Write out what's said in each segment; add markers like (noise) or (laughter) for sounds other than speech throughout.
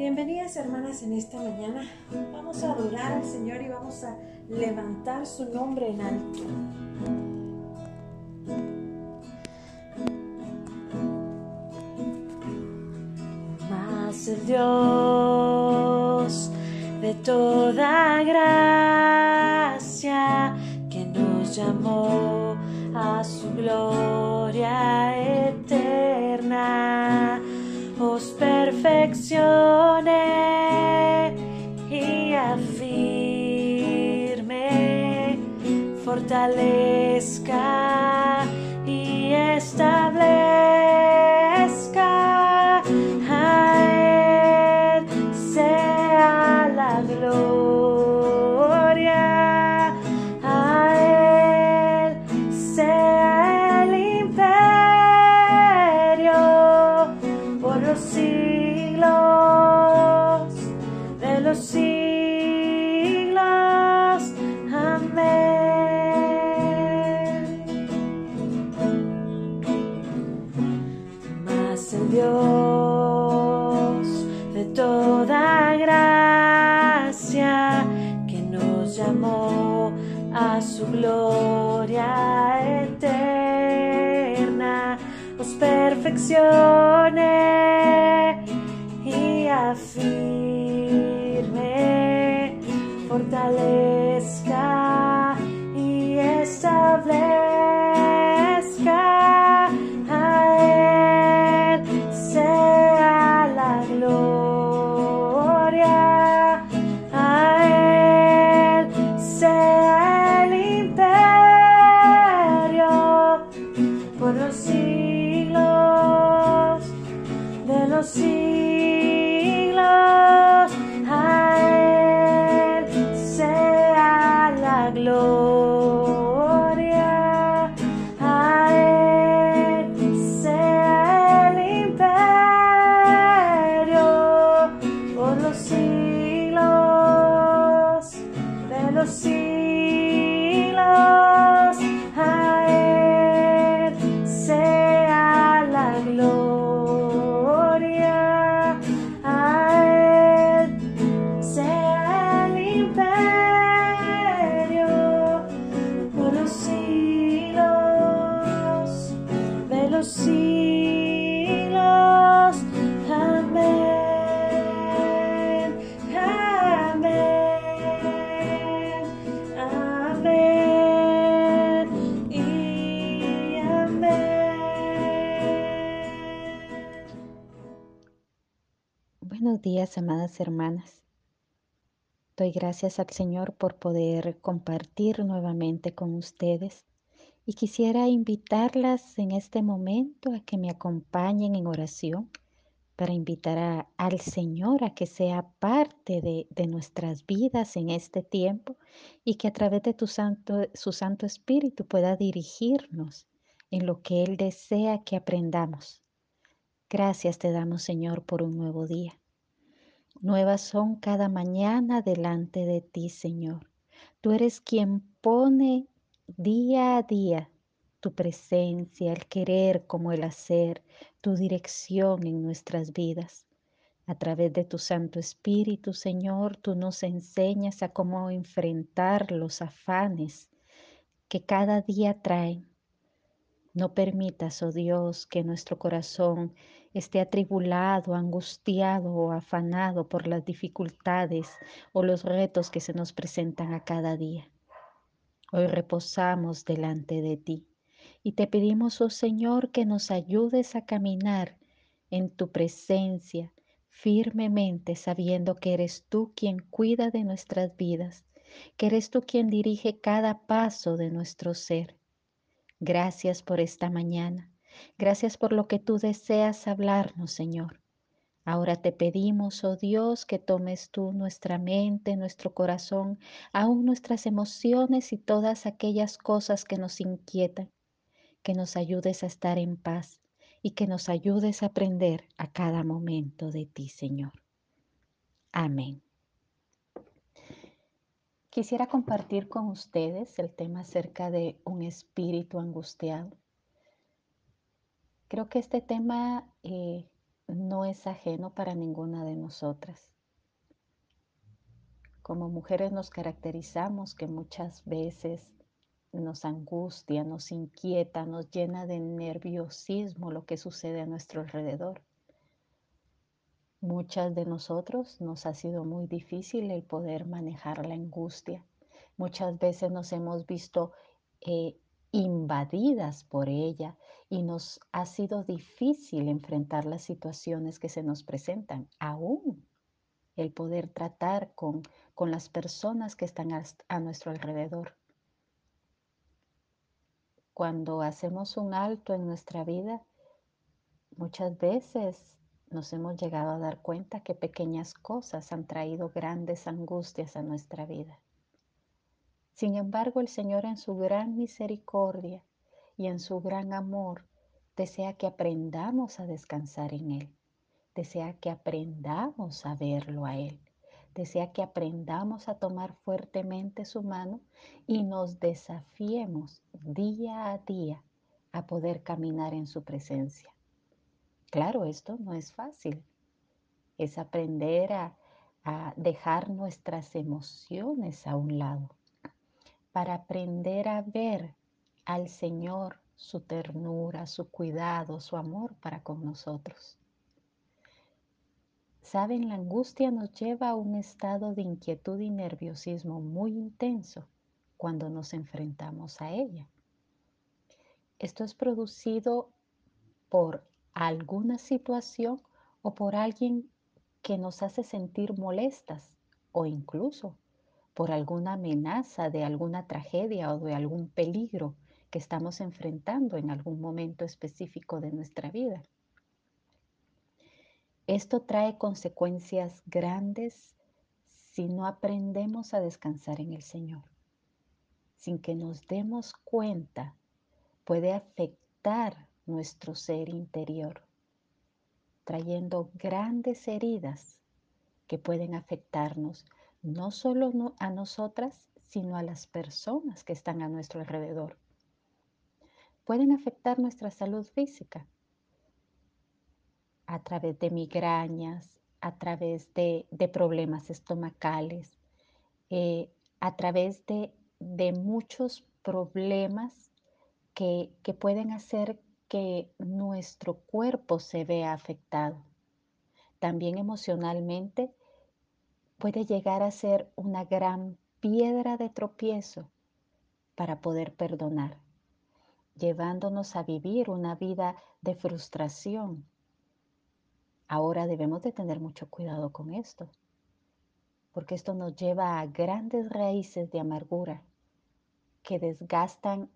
Bienvenidas hermanas en esta mañana. Vamos a adorar al Señor y vamos a levantar su nombre en alto. Más el Dios de toda gracia que nos llamó a su gloria perfeccione y afirme, fortalezca de toda gracia que nos llamó a su gloria eterna, os perfeccione y afirme, fortalezca días, amadas hermanas. Doy gracias al Señor por poder compartir nuevamente con ustedes y quisiera invitarlas en este momento a que me acompañen en oración para invitar al Señor a que sea parte de, nuestras vidas en este tiempo y que a través de santo, su Santo Espíritu pueda dirigirnos en lo que Él desea que aprendamos. Gracias te damos, Señor, por un nuevo día. Nuevas son cada mañana delante de ti, Señor. Tú eres quien pone día a día tu presencia, el querer como el hacer, tu dirección en nuestras vidas. A través de tu Santo Espíritu, Señor, tú nos enseñas a cómo enfrentar los afanes que cada día traen. No permitas, oh Dios, que nuestro corazón esté atribulado, angustiado o afanado por las dificultades o los retos que se nos presentan a cada día. Hoy reposamos delante de ti y te pedimos, oh Señor, que nos ayudes a caminar en tu presencia firmemente, sabiendo que eres tú quien cuida de nuestras vidas, que eres tú quien dirige cada paso de nuestro ser. Gracias por esta mañana. Gracias por lo que tú deseas hablarnos, Señor. Ahora te pedimos, oh Dios, que tomes tú nuestra mente, nuestro corazón, aún nuestras emociones y todas aquellas cosas que nos inquietan, que nos ayudes a estar en paz y que nos ayudes a aprender a cada momento de ti, Señor. Amén. Quisiera compartir con ustedes el tema acerca de un espíritu angustiado. Creo que este tema eh, no es ajeno para ninguna de nosotras. Como mujeres nos caracterizamos que muchas veces nos angustia, nos inquieta, nos llena de nerviosismo lo que sucede a nuestro alrededor. Muchas de nosotros nos ha sido muy difícil el poder manejar la angustia. Muchas veces nos hemos visto eh, invadidas por ella y nos ha sido difícil enfrentar las situaciones que se nos presentan, aún el poder tratar con, con las personas que están a nuestro alrededor. Cuando hacemos un alto en nuestra vida, muchas veces nos hemos llegado a dar cuenta que pequeñas cosas han traído grandes angustias a nuestra vida. Sin embargo, el Señor en su gran misericordia y en su gran amor desea que aprendamos a descansar en Él. Desea que aprendamos a verlo a Él. Desea que aprendamos a tomar fuertemente su mano y nos desafiemos día a día a poder caminar en su presencia. Claro, esto no es fácil. Es aprender a, a dejar nuestras emociones a un lado para aprender a ver al Señor, su ternura, su cuidado, su amor para con nosotros. Saben, la angustia nos lleva a un estado de inquietud y nerviosismo muy intenso cuando nos enfrentamos a ella. Esto es producido por alguna situación o por alguien que nos hace sentir molestas o incluso por alguna amenaza de alguna tragedia o de algún peligro que estamos enfrentando en algún momento específico de nuestra vida. Esto trae consecuencias grandes si no aprendemos a descansar en el Señor. Sin que nos demos cuenta, puede afectar nuestro ser interior, trayendo grandes heridas que pueden afectarnos no solo a nosotras, sino a las personas que están a nuestro alrededor. Pueden afectar nuestra salud física a través de migrañas, a través de, problemas estomacales, eh, a través de, muchos problemas que, que pueden hacer que nuestro cuerpo se vea afectado. También emocionalmente puede llegar a ser una gran piedra de tropiezo para poder perdonar, llevándonos a vivir una vida de frustración. Ahora debemos de tener mucho cuidado con esto, porque esto nos lleva a grandes raíces de amargura que desgastan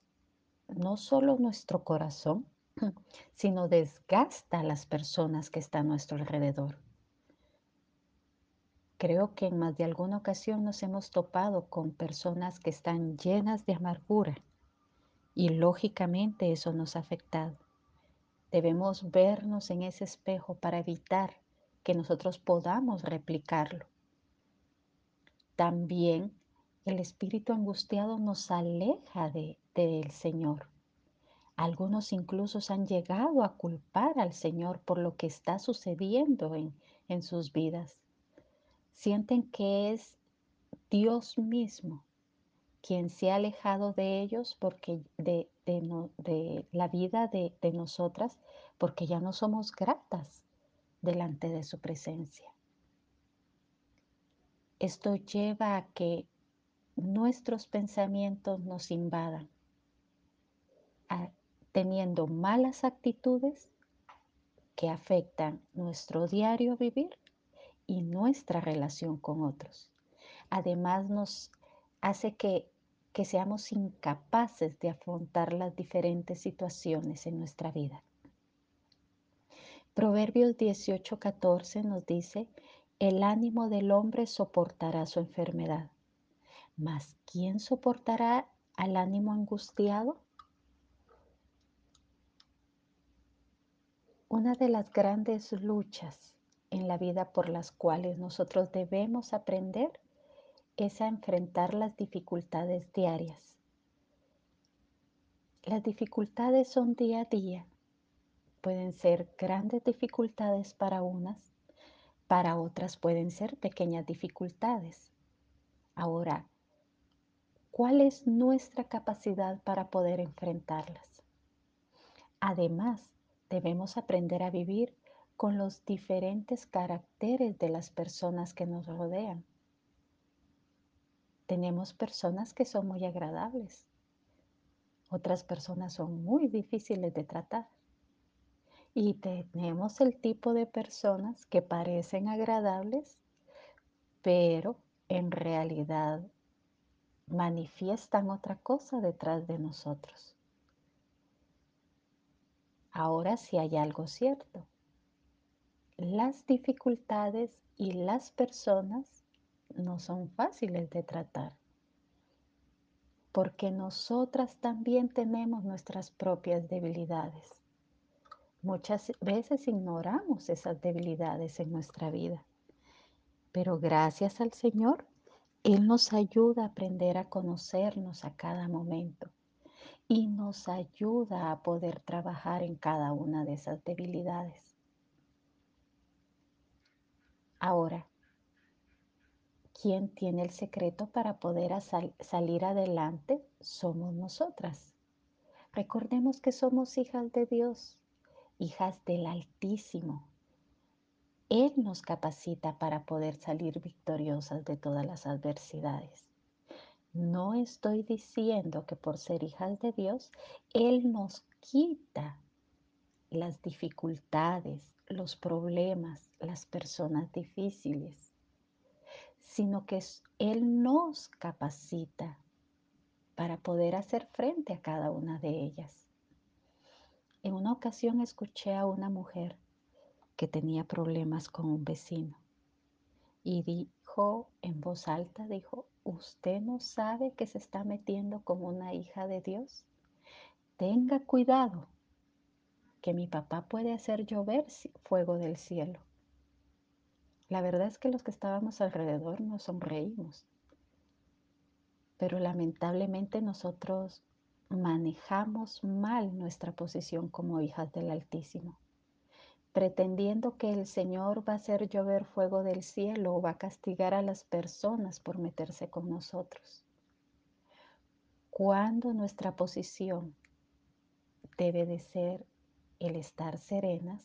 no solo nuestro corazón, (clears throat) sino desgasta a las personas que están a nuestro alrededor. Creo que en más de alguna ocasión nos hemos topado con personas que están llenas de amargura y lógicamente eso nos ha afectado. Debemos vernos en ese espejo para evitar que nosotros podamos replicarlo. También el espíritu angustiado nos aleja del de, Señor. Algunos incluso han llegado a culpar al Señor por lo que está sucediendo en, en sus vidas sienten que es Dios mismo quien se ha alejado de ellos porque de, de, la vida de, de nosotras, porque ya no somos gratas delante de su presencia. Esto lleva a que nuestros pensamientos nos invadan, teniendo malas actitudes que afectan nuestro diario vivir y nuestra relación con otros. Además nos hace que, que seamos incapaces de afrontar las diferentes situaciones en nuestra vida. Proverbios 18:14 nos dice, el ánimo del hombre soportará su enfermedad, mas ¿quién soportará al ánimo angustiado? Una de las grandes luchas en la vida por las cuales nosotros debemos aprender es a enfrentar las dificultades diarias. Las dificultades son día a día, pueden ser grandes dificultades para unas, para otras pueden ser pequeñas dificultades. Ahora, ¿cuál es nuestra capacidad para poder enfrentarlas? Además, debemos aprender a vivir con los diferentes caracteres de las personas que nos rodean. Tenemos personas que son muy agradables. Otras personas son muy difíciles de tratar. Y tenemos el tipo de personas que parecen agradables, pero en realidad manifiestan otra cosa detrás de nosotros. Ahora sí hay algo cierto. Las dificultades y las personas no son fáciles de tratar, porque nosotras también tenemos nuestras propias debilidades. Muchas veces ignoramos esas debilidades en nuestra vida, pero gracias al Señor, Él nos ayuda a aprender a conocernos a cada momento y nos ayuda a poder trabajar en cada una de esas debilidades. Ahora, quien tiene el secreto para poder salir adelante somos nosotras. Recordemos que somos hijas de Dios, hijas del Altísimo. Él nos capacita para poder salir victoriosas de todas las adversidades. No estoy diciendo que por ser hijas de Dios, Él nos quita las dificultades, los problemas, las personas difíciles sino que Él nos capacita para poder hacer frente a cada una de ellas. En una ocasión escuché a una mujer que tenía problemas con un vecino y dijo en voz alta, dijo, ¿usted no sabe que se está metiendo como una hija de Dios? Tenga cuidado, que mi papá puede hacer llover fuego del cielo. La verdad es que los que estábamos alrededor nos sonreímos, pero lamentablemente nosotros manejamos mal nuestra posición como hijas del Altísimo, pretendiendo que el Señor va a hacer llover fuego del cielo o va a castigar a las personas por meterse con nosotros. Cuando nuestra posición debe de ser el estar serenas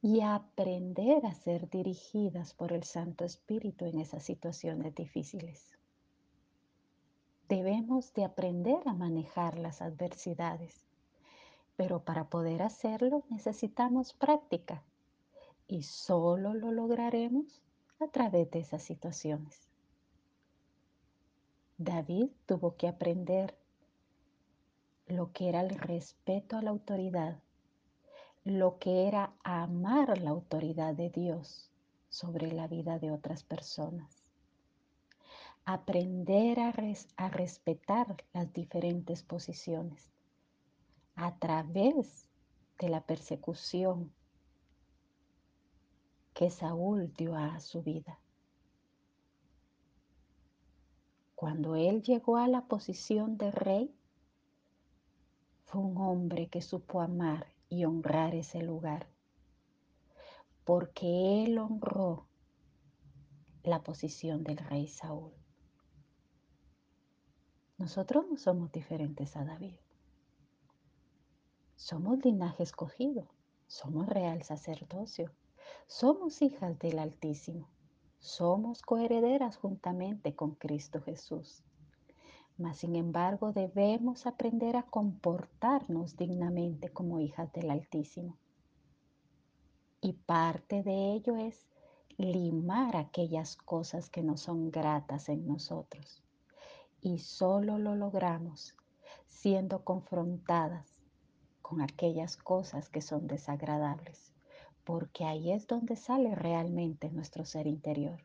y aprender a ser dirigidas por el Santo Espíritu en esas situaciones difíciles. Debemos de aprender a manejar las adversidades, pero para poder hacerlo necesitamos práctica y solo lo lograremos a través de esas situaciones. David tuvo que aprender lo que era el respeto a la autoridad lo que era amar la autoridad de Dios sobre la vida de otras personas. Aprender a, respetar las diferentes posiciones a través de la persecución que Saúl dio a su vida. Cuando él llegó a la posición de rey, fue un hombre que supo amar y honrar ese lugar. Porque Él honró la posición del rey Saúl. Nosotros no somos diferentes a David. Somos linaje escogido, somos real sacerdocio, somos hijas del Altísimo, somos coherederas juntamente con Cristo Jesús. Mas, sin embargo, debemos aprender a comportarnos dignamente como hijas del Altísimo. Y parte de ello es limar aquellas cosas que no son gratas en nosotros. Y solo lo logramos siendo confrontadas con aquellas cosas que son desagradables, porque ahí es donde sale realmente nuestro ser interior.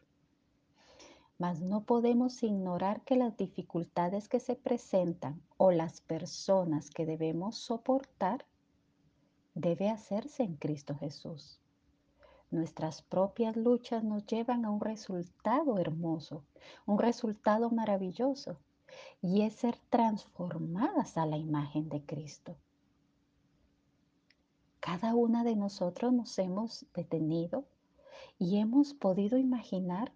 Mas no podemos ignorar que las dificultades que se presentan o las personas que debemos soportar debe hacerse en Cristo Jesús. Nuestras propias luchas nos llevan a un resultado hermoso, un resultado maravilloso, y es ser transformadas a la imagen de Cristo. Cada una de nosotros nos hemos detenido y hemos podido imaginar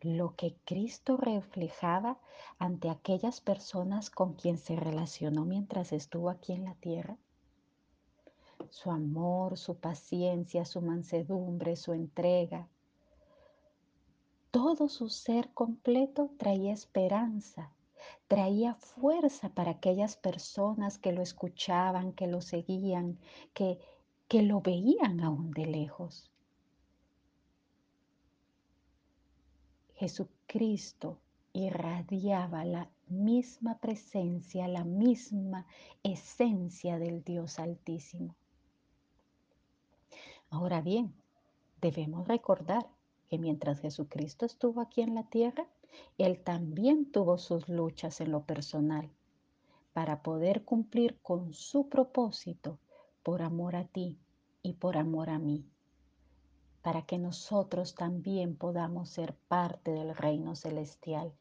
lo que Cristo reflejaba ante aquellas personas con quien se relacionó mientras estuvo aquí en la tierra? Su amor, su paciencia, su mansedumbre, su entrega. Todo su ser completo traía esperanza, traía fuerza para aquellas personas que lo escuchaban, que lo seguían, que, que lo veían aún de lejos. Jesucristo irradiaba la misma presencia, la misma esencia del Dios Altísimo. Ahora bien, debemos recordar que mientras Jesucristo estuvo aquí en la tierra, Él también tuvo sus luchas en lo personal para poder cumplir con su propósito por amor a ti y por amor a mí para que nosotros también podamos ser parte del reino celestial,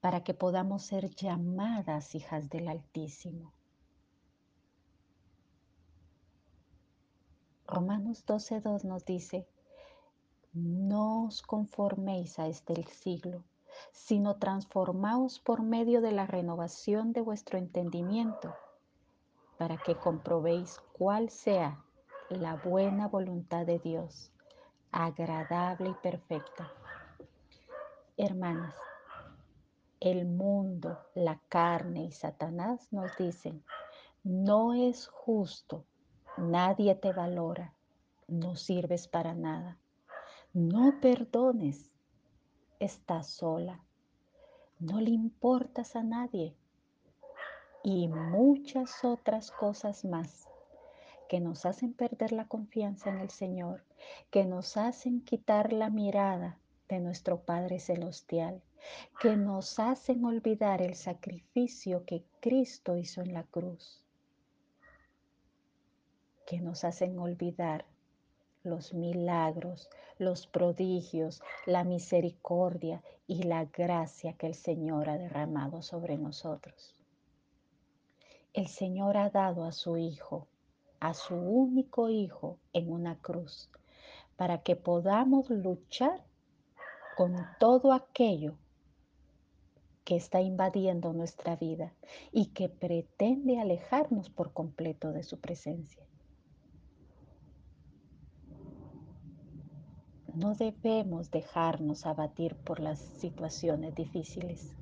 para que podamos ser llamadas hijas del Altísimo. Romanos 12.2 nos dice, no os conforméis a este siglo, sino transformaos por medio de la renovación de vuestro entendimiento, para que comprobéis cuál sea la buena voluntad de Dios agradable y perfecta. Hermanas, el mundo, la carne y Satanás nos dicen, no es justo, nadie te valora, no sirves para nada, no perdones, estás sola, no le importas a nadie. Y muchas otras cosas más que nos hacen perder la confianza en el Señor, que nos hacen quitar la mirada de nuestro Padre Celestial, que nos hacen olvidar el sacrificio que Cristo hizo en la cruz, que nos hacen olvidar los milagros, los prodigios, la misericordia y la gracia que el Señor ha derramado sobre nosotros. El Señor ha dado a su Hijo a su único Hijo en una cruz, para que podamos luchar con todo aquello que está invadiendo nuestra vida y que pretende alejarnos por completo de su presencia. No debemos dejarnos abatir por las situaciones difíciles.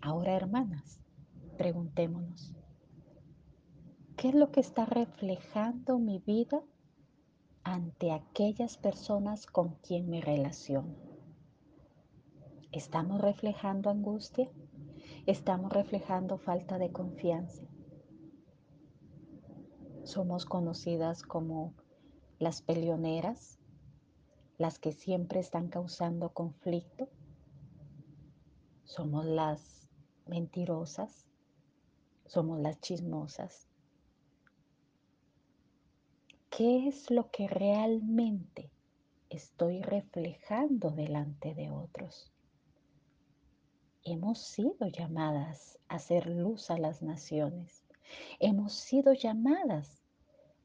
Ahora, hermanas, preguntémonos, ¿Qué es lo que está reflejando mi vida ante aquellas personas con quien me relaciono? ¿Estamos reflejando angustia? ¿Estamos reflejando falta de confianza? Somos conocidas como las peleoneras, las que siempre están causando conflicto. Somos las mentirosas, somos las chismosas, ¿Qué es lo que realmente estoy reflejando delante de otros? Hemos sido llamadas a hacer luz a las naciones. Hemos sido llamadas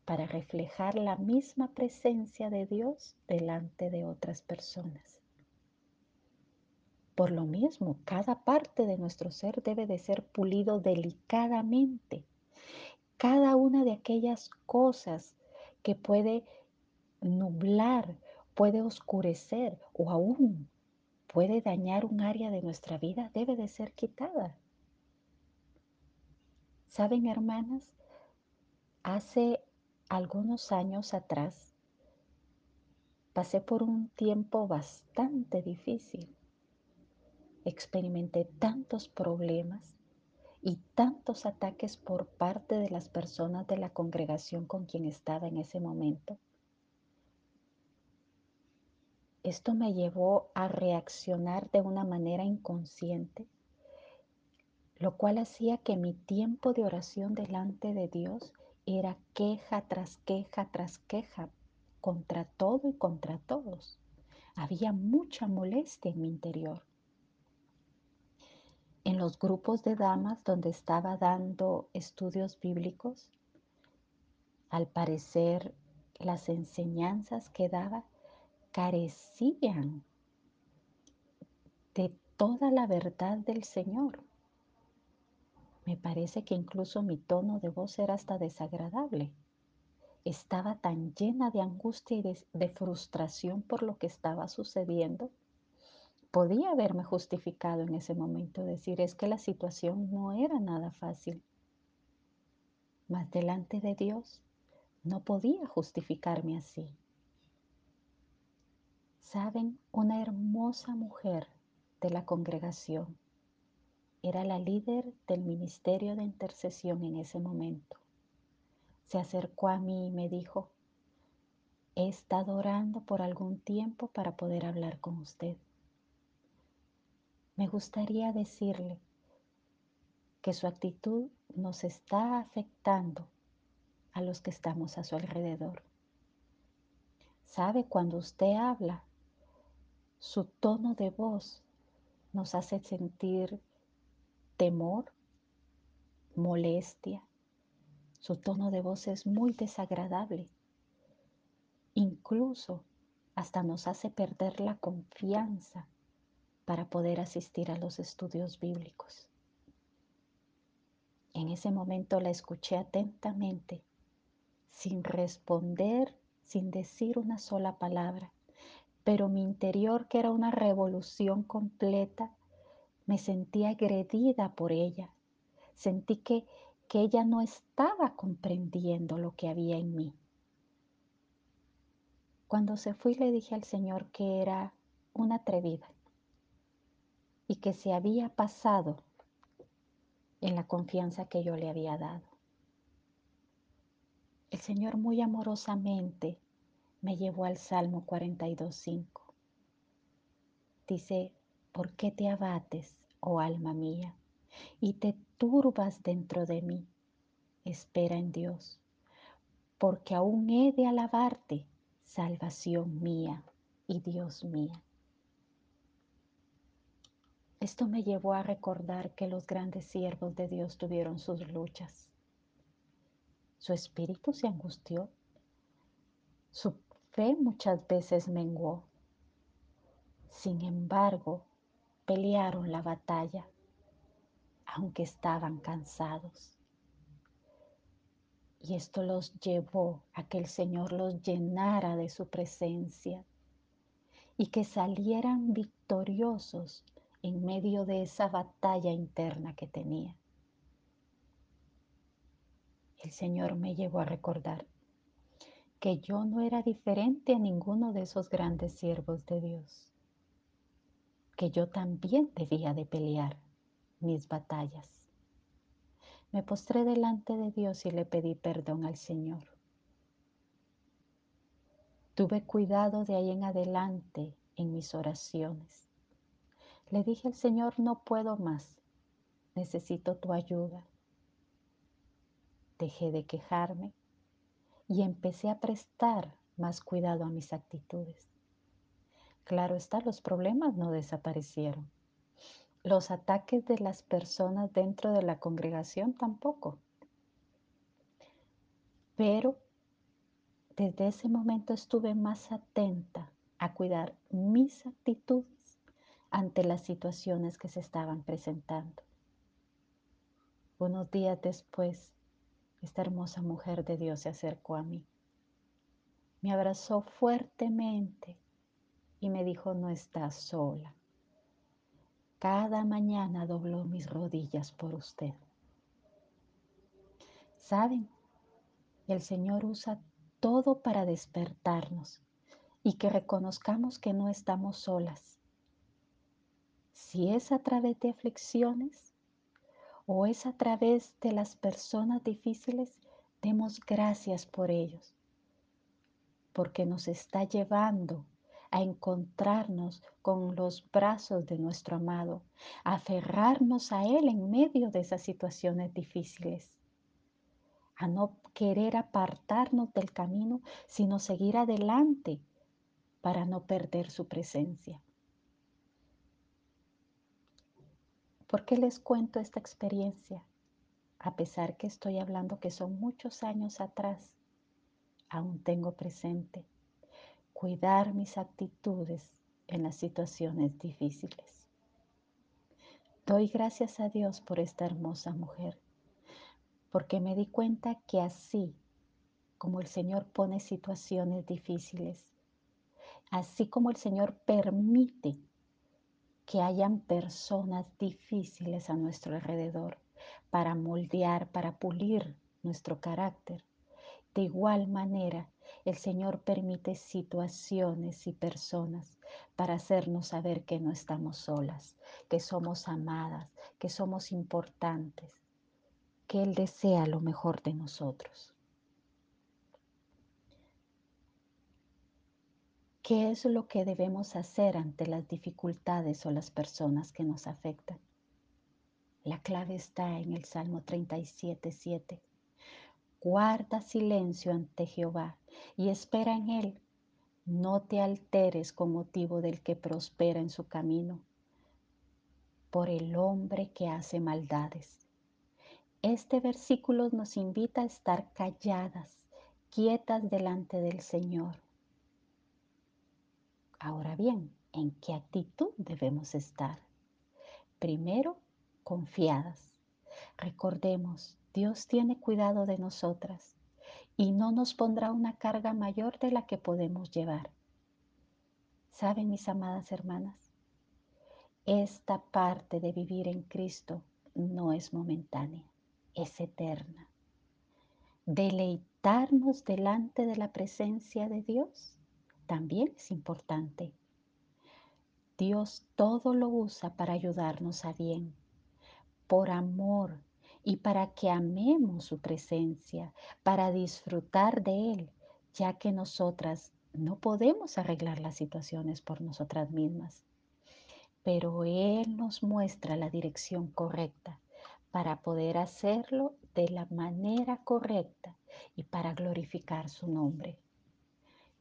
para reflejar la misma presencia de Dios delante de otras personas. Por lo mismo, cada parte de nuestro ser debe de ser pulido delicadamente. Cada una de aquellas cosas que puede nublar, puede oscurecer o aún puede dañar un área de nuestra vida, debe de ser quitada. ¿Saben, hermanas? Hace algunos años atrás pasé por un tiempo bastante difícil. Experimenté tantos problemas y tantos ataques por parte de las personas de la congregación con quien estaba en ese momento. Esto me llevó a reaccionar de una manera inconsciente, lo cual hacía que mi tiempo de oración delante de Dios era queja tras queja tras queja contra todo y contra todos. Había mucha molestia en mi interior en los grupos de damas donde estaba dando estudios bíblicos, Al parecer, las enseñanzas que daba carecían de toda la verdad del Señor. Me parece que incluso mi tono de voz era hasta desagradable. Estaba tan llena de angustia y de, frustración por lo que estaba sucediendo. Podía haberme justificado en ese momento, decir es que la situación no era nada fácil. Mas delante de Dios no podía justificarme así. Saben, una hermosa mujer de la congregación era la líder del ministerio de intercesión en ese momento. Se acercó a mí y me dijo, he estado orando por algún tiempo para poder hablar con usted. Me gustaría decirle que su actitud nos está afectando a los que estamos a su alrededor. ¿Sabe? Cuando usted habla, su tono de voz nos hace sentir temor, molestia. Su tono de voz es muy desagradable. Incluso hasta nos hace perder la confianza para poder asistir a los estudios bíblicos. En ese momento la escuché atentamente sin responder, sin decir una sola palabra. Pero mi interior, que era una revolución completa, me sentí agredida por ella. Sentí que, que ella no estaba comprendiendo lo que había en mí. Cuando se fue le dije al Señor que era una atrevida y que se había pasado en la confianza que yo le había dado. El Señor muy amorosamente me llevó al Salmo 42.5. Dice, ¿por qué te abates, oh alma mía, y te turbas dentro de mí? Espera en Dios, porque aún he de alabarte, salvación mía y Dios mía. Esto me llevó a recordar que los grandes siervos de Dios tuvieron sus luchas su espíritu se angustió. Su fe muchas veces menguó. Sin embargo, pelearon la batalla, aunque estaban cansados. Y esto los llevó a que el Señor los llenara de su presencia y que salieran victoriosos en medio de esa batalla interna que tenía el Señor me llevó a recordar que yo no era diferente a ninguno de esos grandes siervos de Dios, que yo también debía de pelear mis batallas. Me postré delante de Dios y le pedí perdón al Señor. Tuve cuidado de ahí en adelante en mis oraciones. Le dije al Señor, no puedo más, necesito tu ayuda dejé de quejarme y empecé a prestar más cuidado a mis actitudes. Claro está, los problemas no desaparecieron. Los ataques de las personas dentro de la congregación tampoco. Pero desde ese momento estuve más atenta a cuidar mis actitudes ante las situaciones que se estaban presentando. Unos días después esta hermosa mujer de Dios se acercó a mí. Me abrazó fuertemente y me dijo, no estás sola. Cada mañana dobló mis rodillas por usted. ¿Saben? El Señor usa todo para despertarnos y que reconozcamos que no estamos solas. Si es a través de aflicciones, o es a través de las personas difíciles, demos gracias por ellos, porque nos está llevando a encontrarnos con los brazos de nuestro amado, a aferrarnos a Él en medio de esas situaciones difíciles, a no querer apartarnos del camino, sino seguir adelante para no perder su presencia. ¿Por qué les cuento esta experiencia? A pesar que estoy hablando que son muchos años atrás, aún tengo presente, cuidar mis actitudes en las situaciones difíciles. Doy gracias a Dios por esta hermosa mujer, porque me di cuenta que así como el Señor pone situaciones difíciles, así como el Señor permite que hayan personas difíciles a nuestro alrededor para moldear, para pulir nuestro carácter. De igual manera, el Señor permite situaciones y personas para hacernos saber que no estamos solas, que somos amadas, que somos importantes, que Él desea lo mejor de nosotros. ¿Qué es lo que debemos hacer ante las dificultades o las personas que nos afectan? La clave está en el Salmo 37, 7. Guarda silencio ante Jehová y espera en Él. No te alteres con motivo del que prospera en su camino, por el hombre que hace maldades. Este versículo nos invita a estar calladas, quietas delante del Señor. Ahora bien, ¿en qué actitud debemos estar? Primero, confiadas. Recordemos, Dios tiene cuidado de nosotras y no nos pondrá una carga mayor de la que podemos llevar. ¿Saben, mis amadas hermanas? Esta parte de vivir en Cristo no es momentánea, es eterna. Deleitarnos delante de la presencia de Dios también es importante. Dios todo lo usa para ayudarnos a bien, por amor y para que amemos su presencia, para disfrutar de Él, ya que nosotras no podemos arreglar las situaciones por nosotras mismas. Pero Él nos muestra la dirección correcta para poder hacerlo de la manera correcta y para glorificar su nombre.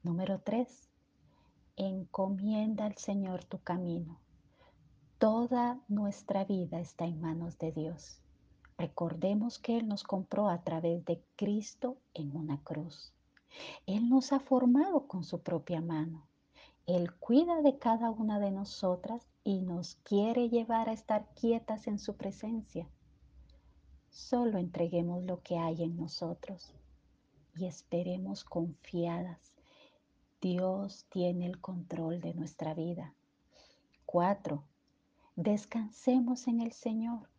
Número tres, encomienda al Señor tu camino. Toda nuestra vida está en manos de Dios. Recordemos que Él nos compró a través de Cristo en una cruz. Él nos ha formado con su propia mano. Él cuida de cada una de nosotras y nos quiere llevar a estar quietas en su presencia. Solo entreguemos lo que hay en nosotros y esperemos confiadas. Dios tiene el control de nuestra vida. Cuatro, descansemos en el Señor.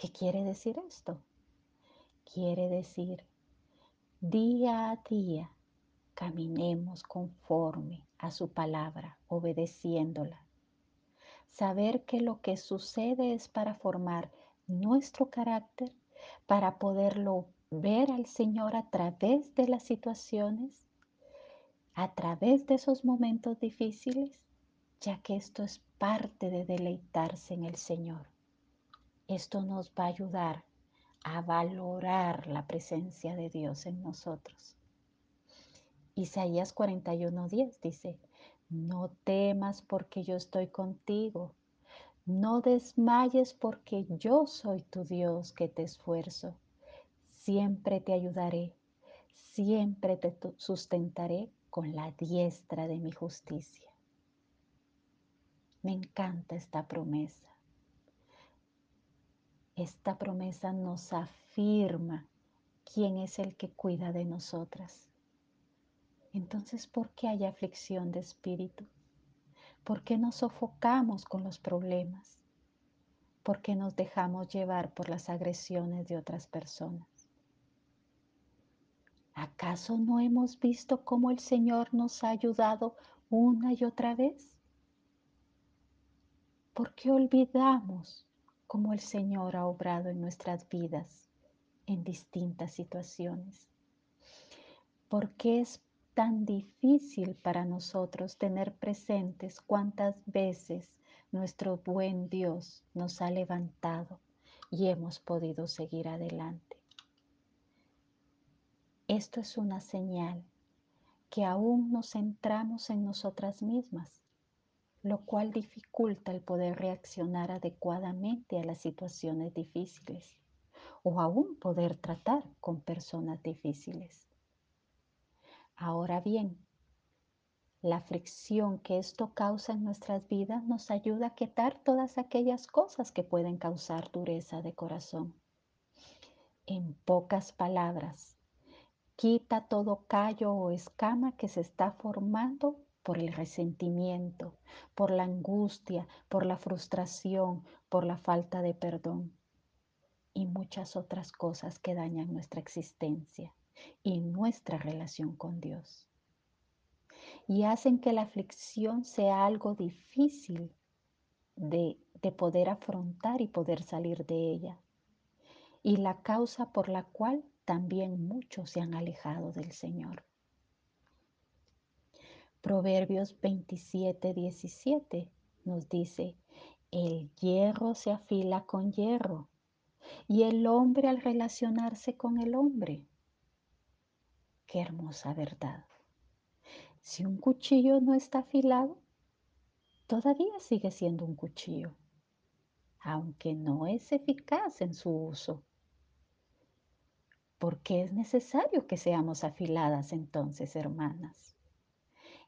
¿Qué quiere decir esto? Quiere decir, día a día, caminemos conforme a su palabra, obedeciéndola. Saber que lo que sucede es para formar nuestro carácter, para poderlo ver al Señor a través de las situaciones, a través de esos momentos difíciles, ya que esto es parte de deleitarse en el Señor. Esto nos va a ayudar a valorar la presencia de Dios en nosotros. Isaías 41:10 dice, no temas porque yo estoy contigo, no desmayes porque yo soy tu Dios que te esfuerzo, siempre te ayudaré, siempre te sustentaré con la diestra de mi justicia. Me encanta esta promesa. Esta promesa nos afirma quién es el que cuida de nosotras. Entonces, ¿por qué hay aflicción de espíritu? ¿Por qué nos sofocamos con los problemas? ¿Por qué nos dejamos llevar por las agresiones de otras personas? ¿Acaso no hemos visto cómo el Señor nos ha ayudado una y otra vez? ¿Por qué olvidamos cómo el Señor ha obrado en nuestras vidas en distintas situaciones. ¿Por qué es tan difícil para nosotros tener presentes cuántas veces nuestro buen Dios nos ha levantado y hemos podido seguir adelante? Esto es una señal que aún nos centramos en nosotras mismas lo cual dificulta el poder reaccionar adecuadamente a las situaciones difíciles o aún poder tratar con personas difíciles. Ahora bien, la fricción que esto causa en nuestras vidas nos ayuda a quitar todas aquellas cosas que pueden causar dureza de corazón. En pocas palabras, quita todo callo o escama que se está formando por el resentimiento, por la angustia, por la frustración, por la falta de perdón y muchas otras cosas que dañan nuestra existencia y nuestra relación con Dios. Y hacen que la aflicción sea algo difícil de, de poder afrontar y poder salir de ella. Y la causa por la cual también muchos se han alejado del Señor. Proverbios 27, 17 nos dice, el hierro se afila con hierro y el hombre al relacionarse con el hombre. Qué hermosa verdad. Si un cuchillo no está afilado, todavía sigue siendo un cuchillo, aunque no es eficaz en su uso. ¿Por qué es necesario que seamos afiladas entonces, hermanas?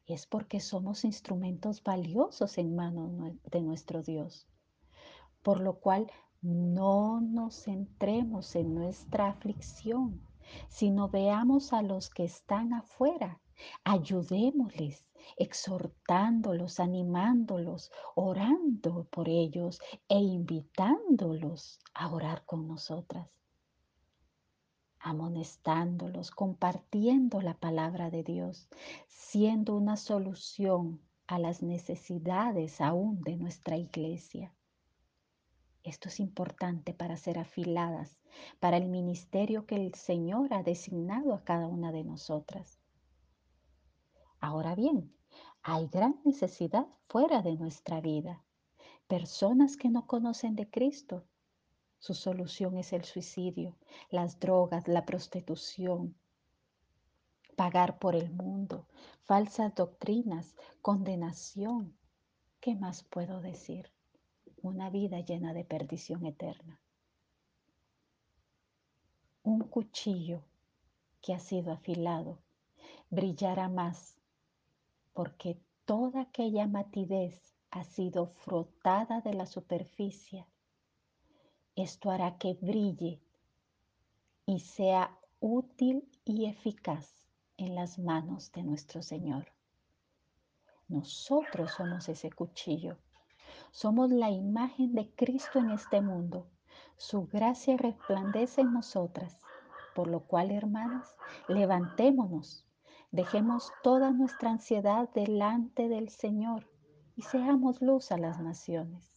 Es porque somos instrumentos valiosos en manos de nuestro Dios. Por lo cual no nos centremos en nuestra aflicción, sino veamos a los que están afuera, ayudémosles, exhortándolos, animándolos, orando por ellos e invitándolos a orar con nosotras amonestándolos, compartiendo la palabra de Dios, siendo una solución a las necesidades aún de nuestra iglesia. Esto es importante para ser afiladas, para el ministerio que el Señor ha designado a cada una de nosotras. Ahora bien, hay gran necesidad fuera de nuestra vida. Personas que no conocen de Cristo, su solución es el suicidio, las drogas, la prostitución, pagar por el mundo, falsas doctrinas, condenación. ¿Qué más puedo decir? Una vida llena de perdición eterna. Un cuchillo que ha sido afilado brillará más porque toda aquella matidez ha sido frotada de la superficie esto hará que brille y sea útil y eficaz en las manos de nuestro Señor. Nosotros somos ese cuchillo. Somos la imagen de Cristo en este mundo. Su gracia resplandece en nosotras. Por lo cual, hermanas, levantémonos, dejemos toda nuestra ansiedad delante del Señor y seamos luz a las naciones.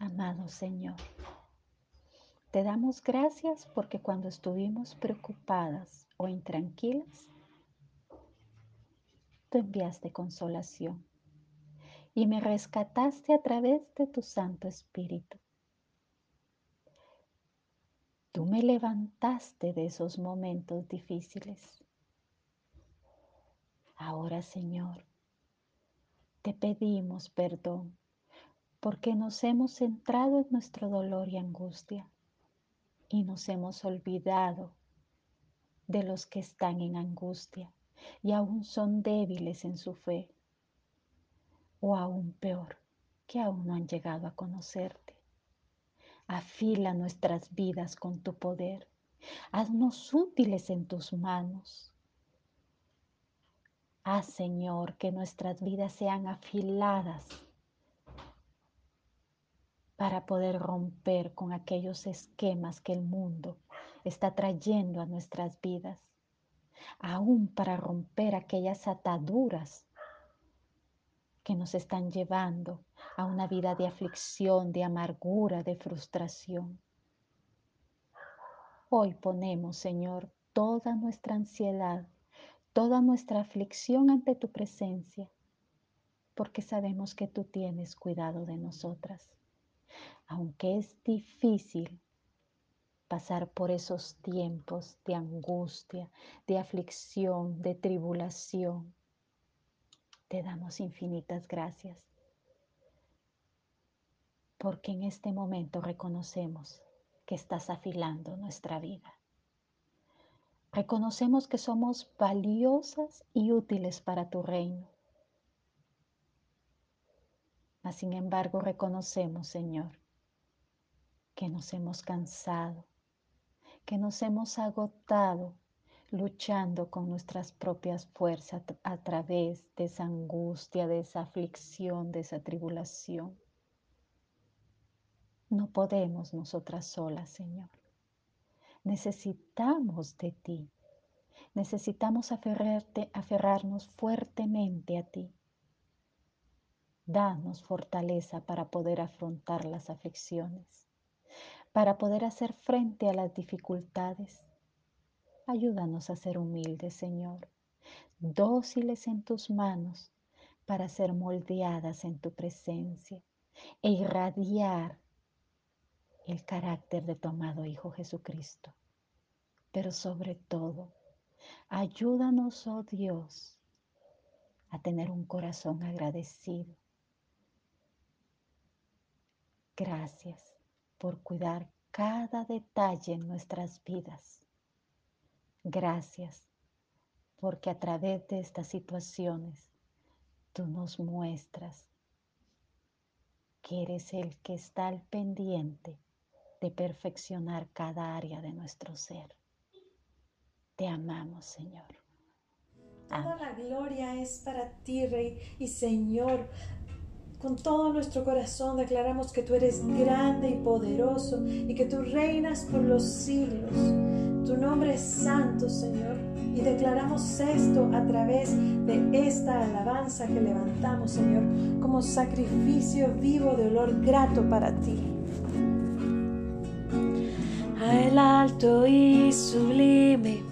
Amado Señor, te damos gracias porque cuando estuvimos preocupadas o intranquilas, tú enviaste consolación y me rescataste a través de tu Santo Espíritu. Tú me levantaste de esos momentos difíciles. Ahora, Señor, te pedimos perdón porque nos hemos centrado en nuestro dolor y angustia y nos hemos olvidado de los que están en angustia y aún son débiles en su fe, o aún peor, que aún no han llegado a conocerte. Afila nuestras vidas con tu poder, haznos útiles en tus manos. Haz, Señor, que nuestras vidas sean afiladas para poder romper con aquellos esquemas que el mundo está trayendo a nuestras vidas, aún para romper aquellas ataduras que nos están llevando a una vida de aflicción, de amargura, de frustración. Hoy ponemos, Señor, toda nuestra ansiedad, toda nuestra aflicción ante tu presencia, porque sabemos que tú tienes cuidado de nosotras aunque es difícil pasar por esos tiempos de angustia, de aflicción, de tribulación, te damos infinitas gracias. Porque en este momento reconocemos que estás afilando nuestra vida. Reconocemos que somos valiosas y útiles para tu reino. Mas sin embargo reconocemos, Señor, que nos hemos cansado, que nos hemos agotado luchando con nuestras propias fuerzas a través de esa angustia, de esa aflicción, de esa tribulación. No podemos nosotras solas, Señor. Necesitamos de ti. Necesitamos aferrarnos fuertemente a ti. Danos fortaleza para poder afrontar las aflicciones, para poder hacer frente a las dificultades Ayúdanos a ser humildes, Señor, dóciles en tus manos para ser moldeadas en tu presencia e irradiar el carácter de tu amado Hijo Jesucristo. Pero sobre todo, ayúdanos, oh Dios, a tener un corazón agradecido. Gracias por cuidar cada detalle en nuestras vidas Gracias, porque a través de estas situaciones tú nos muestras que eres el que está al pendiente de perfeccionar cada área de nuestro ser. Te amamos, Señor. Toda la gloria es para ti, Rey y Señor. Con todo nuestro corazón declaramos que tú eres grande y poderoso y que tú reinas por los siglos. Tu nombre es santo, Señor. Y declaramos esto a través de esta alabanza que levantamos, Señor, como sacrificio vivo de olor grato para ti. A el alto y sublime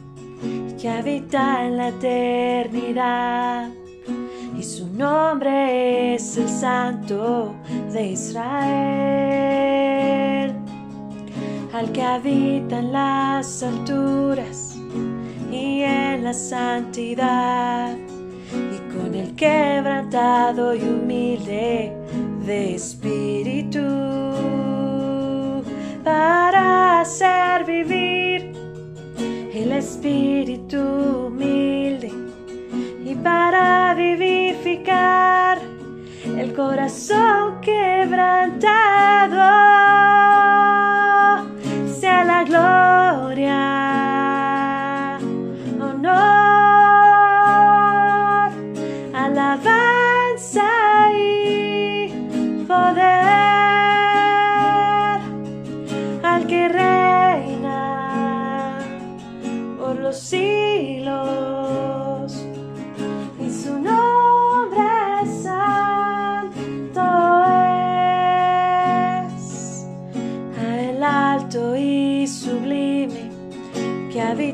que habita en la eternidad. Y su nombre es el Santo de Israel al que habita en las alturas y en la santidad, y con el quebrantado y humilde de espíritu, para hacer vivir el espíritu humilde y para vivificar el corazón quebrantado la gloria,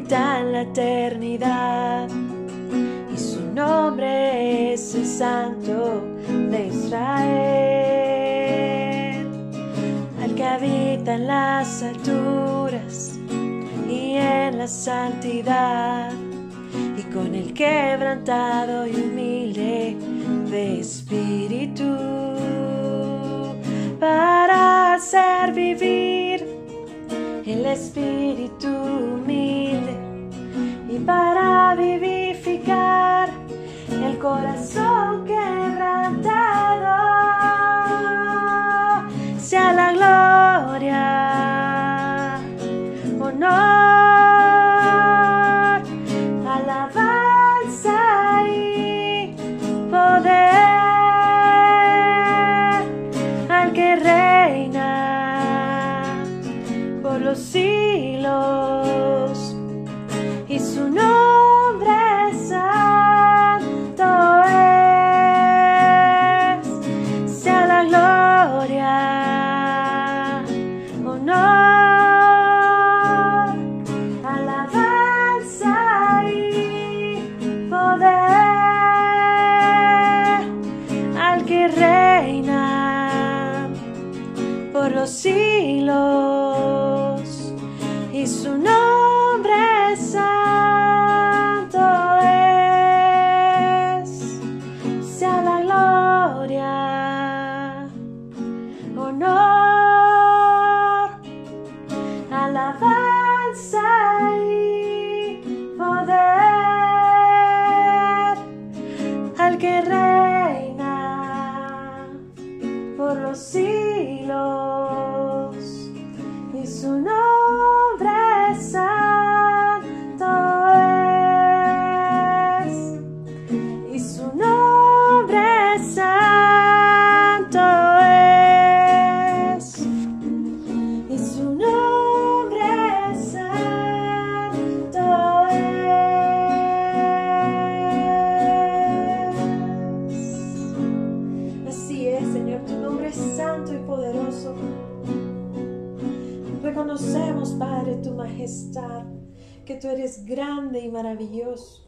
habita en la eternidad. Y su nombre es el Santo de Israel, al que habita en las alturas y en la santidad, y con el quebrantado y humilde de espíritu, para hacer vivir el espíritu humilde y para vivificar el corazón quebrantado sea la gloria, los eres grande y maravilloso.